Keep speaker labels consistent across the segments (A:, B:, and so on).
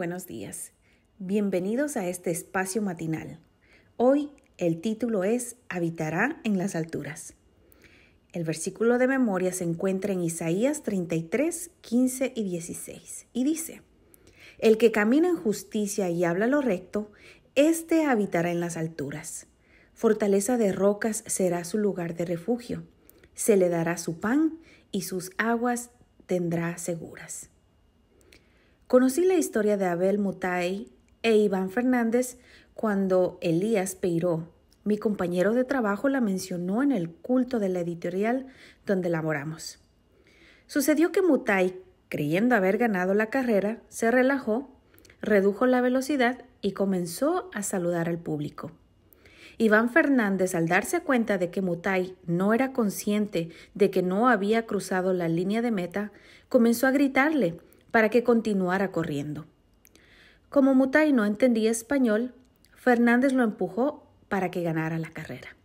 A: buenos días. Bienvenidos a este espacio matinal. Hoy el título es Habitará en las alturas. El versículo de memoria se encuentra en Isaías 33, 15 y 16 y dice, El que camina en justicia y habla lo recto, éste habitará en las alturas. Fortaleza de rocas será su lugar de refugio. Se le dará su pan y sus aguas tendrá seguras. Conocí la historia de Abel Mutai e Iván Fernández cuando Elías Peiró, mi compañero de trabajo, la mencionó en el culto de la editorial donde laboramos. Sucedió que Mutai, creyendo haber ganado la carrera, se relajó, redujo la velocidad y comenzó a saludar al público. Iván Fernández, al darse cuenta de que Mutai no era consciente de que no había cruzado la línea de meta, comenzó a gritarle para que continuara corriendo. Como Mutai no entendía español, Fernández lo empujó para que ganara la carrera.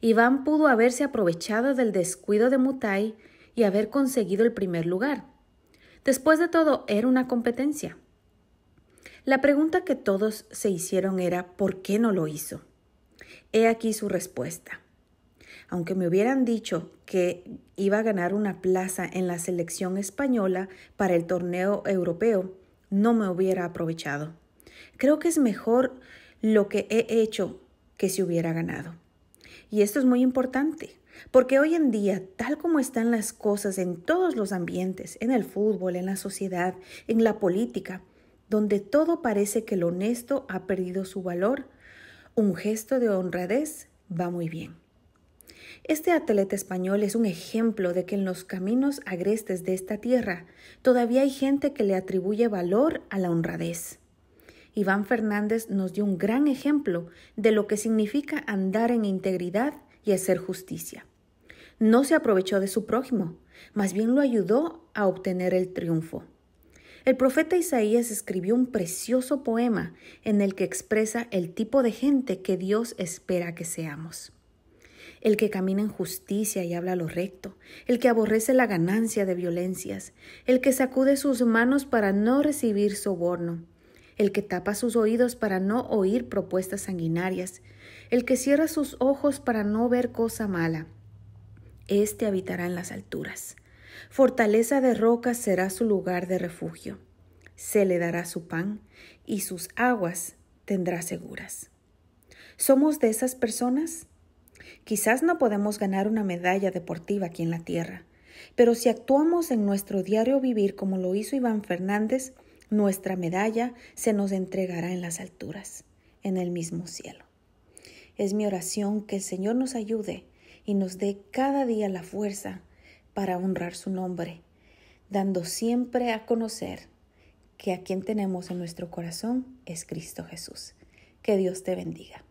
A: Iván pudo haberse aprovechado del descuido de Mutai y haber conseguido el primer lugar. Después de todo, era una competencia. La pregunta que todos se hicieron era ¿por qué no lo hizo? He aquí su respuesta aunque me hubieran dicho que iba a ganar una plaza en la selección española para el torneo europeo, no me hubiera aprovechado. Creo que es mejor lo que he hecho que si hubiera ganado. Y esto es muy importante, porque hoy en día, tal como están las cosas en todos los ambientes, en el fútbol, en la sociedad, en la política, donde todo parece que lo honesto ha perdido su valor, un gesto de honradez va muy bien. Este atleta español es un ejemplo de que en los caminos agrestes de esta tierra todavía hay gente que le atribuye valor a la honradez. Iván Fernández nos dio un gran ejemplo de lo que significa andar en integridad y hacer justicia. No se aprovechó de su prójimo, más bien lo ayudó a obtener el triunfo. El profeta Isaías escribió un precioso poema en el que expresa el tipo de gente que Dios espera que seamos el que camina en justicia y habla lo recto, el que aborrece la ganancia de violencias, el que sacude sus manos para no recibir soborno, el que tapa sus oídos para no oír propuestas sanguinarias, el que cierra sus ojos para no ver cosa mala. Este habitará en las alturas. Fortaleza de rocas será su lugar de refugio. Se le dará su pan y sus aguas tendrá seguras. ¿Somos de esas personas? Quizás no podemos ganar una medalla deportiva aquí en la Tierra, pero si actuamos en nuestro diario vivir como lo hizo Iván Fernández, nuestra medalla se nos entregará en las alturas, en el mismo cielo. Es mi oración que el Señor nos ayude y nos dé cada día la fuerza para honrar su nombre, dando siempre a conocer que a quien tenemos en nuestro corazón es Cristo Jesús. Que Dios te bendiga.